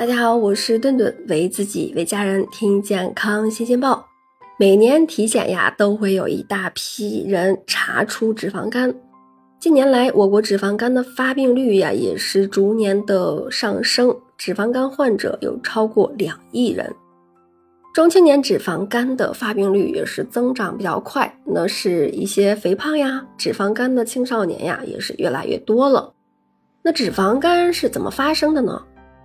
大家好，我是顿顿，为自己为家人听健康新鲜报。每年体检呀，都会有一大批人查出脂肪肝。近年来，我国脂肪肝的发病率呀，也是逐年的上升，脂肪肝患者有超过两亿人。中青年脂肪肝的发病率也是增长比较快，那是一些肥胖呀、脂肪肝的青少年呀，也是越来越多了。那脂肪肝是怎么发生的呢？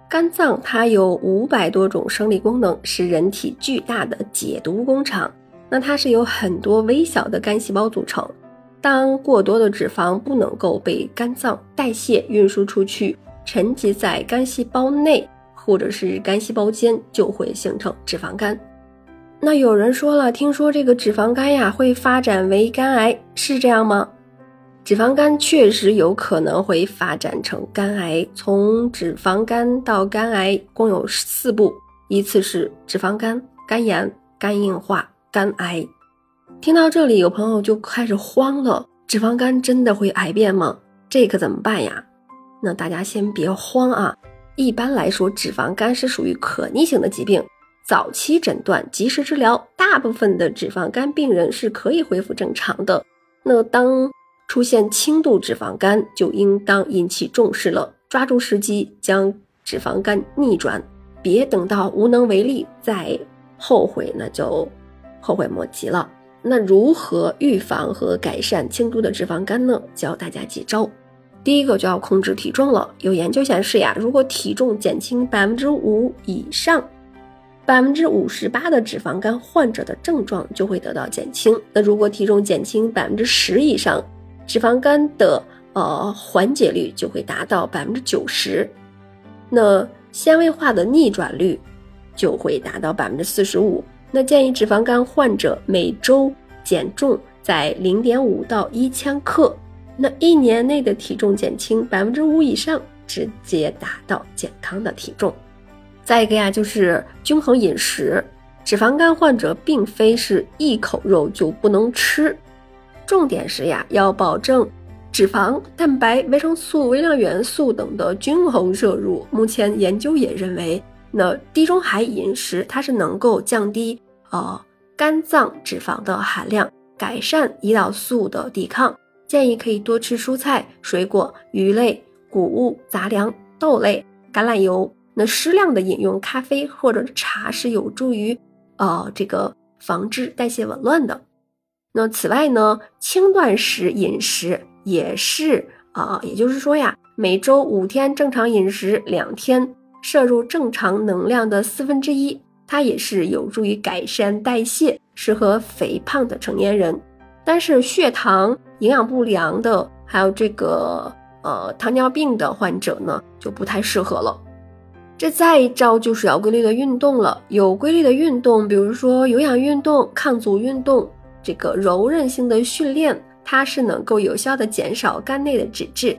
肝脏它有五百多种生理功能，是人体巨大的解毒工厂。那它是由很多微小的肝细胞组成。当过多的脂肪不能够被肝脏代谢运输出去，沉积在肝细胞内或者是肝细胞间，就会形成脂肪肝。那有人说了，听说这个脂肪肝呀会发展为肝癌，是这样吗？脂肪肝确实有可能会发展成肝癌，从脂肪肝到肝癌共有四步，依次是脂肪肝、肝炎、肝硬化、肝癌。听到这里，有朋友就开始慌了：脂肪肝真的会癌变吗？这可怎么办呀？那大家先别慌啊！一般来说，脂肪肝是属于可逆性的疾病，早期诊断、及时治疗，大部分的脂肪肝病人是可以恢复正常的。那当出现轻度脂肪肝，就应当引起重视了，抓住时机将脂肪肝逆转，别等到无能为力再后悔，那就后悔莫及了。那如何预防和改善轻度的脂肪肝呢？教大家几招。第一个就要控制体重了。有研究显示呀，如果体重减轻百分之五以上，百分之五十八的脂肪肝患者的症状就会得到减轻。那如果体重减轻百分之十以上，脂肪肝的呃缓解率就会达到百分之九十，那纤维化的逆转率就会达到百分之四十五。那建议脂肪肝患者每周减重在零点五到一千克，那一年内的体重减轻百分之五以上，直接达到健康的体重。再一个呀，就是均衡饮食。脂肪肝患者并非是一口肉就不能吃。重点是呀，要保证脂肪、蛋白、维生素、微量元素等的均衡摄入。目前研究也认为，那地中海饮食它是能够降低呃肝脏脂肪的含量，改善胰岛素的抵抗。建议可以多吃蔬菜、水果、鱼类、谷物、杂粮、豆类、橄榄油。那适量的饮用咖啡或者茶是有助于呃这个防治代谢紊乱的。那此外呢，轻断食饮食也是啊，也就是说呀，每周五天正常饮食，两天摄入正常能量的四分之一，它也是有助于改善代谢，适合肥胖的成年人。但是血糖、营养不良的，还有这个呃糖尿病的患者呢，就不太适合了。这再一招就是要规律的运动了，有规律的运动，比如说有氧运动、抗阻运动。这个柔韧性的训练，它是能够有效的减少肝内的脂质，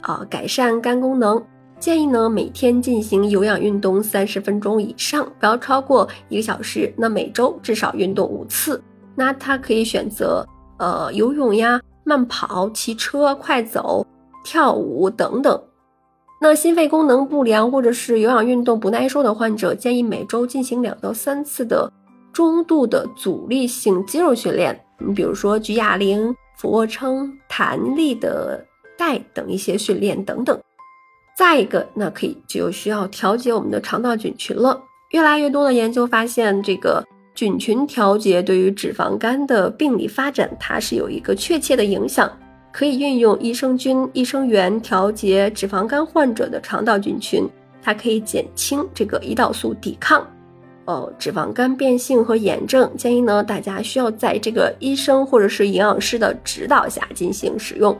啊，改善肝功能。建议呢每天进行有氧运动三十分钟以上，不要超过一个小时。那每周至少运动五次。那它可以选择呃游泳呀、慢跑、骑车、快走、跳舞等等。那心肺功能不良或者是有氧运动不耐受的患者，建议每周进行两到三次的。中度的阻力性肌肉训练，你比如说举哑铃、俯卧撑、弹力的带等一些训练等等。再一个，那可以就需要调节我们的肠道菌群了。越来越多的研究发现，这个菌群调节对于脂肪肝的病理发展，它是有一个确切的影响。可以运用益生菌、益生元调节脂肪肝患者的肠道菌群，它可以减轻这个胰岛素抵抗。呃，脂肪肝变性和炎症，建议呢大家需要在这个医生或者是营养师的指导下进行使用。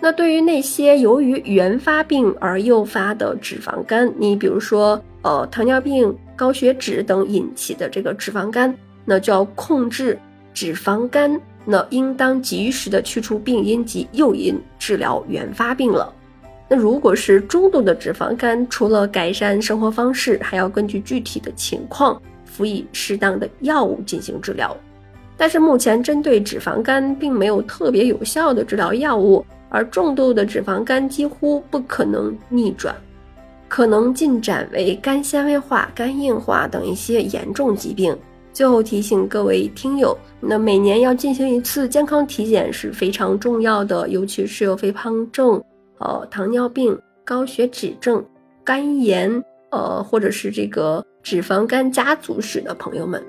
那对于那些由于原发病而诱发的脂肪肝，你比如说呃糖尿病、高血脂等引起的这个脂肪肝，那就要控制脂肪肝，那应当及时的去除病因及诱因，治疗原发病了。那如果是中度的脂肪肝，除了改善生活方式，还要根据具体的情况辅以适当的药物进行治疗。但是目前针对脂肪肝并没有特别有效的治疗药物，而重度的脂肪肝几乎不可能逆转。可能进展为肝纤维化、肝硬化等一些严重疾病。最后提醒各位听友，那每年要进行一次健康体检是非常重要的，尤其是有肥胖症、呃糖尿病、高血脂症、肝炎，呃或者是这个脂肪肝家族史的朋友们。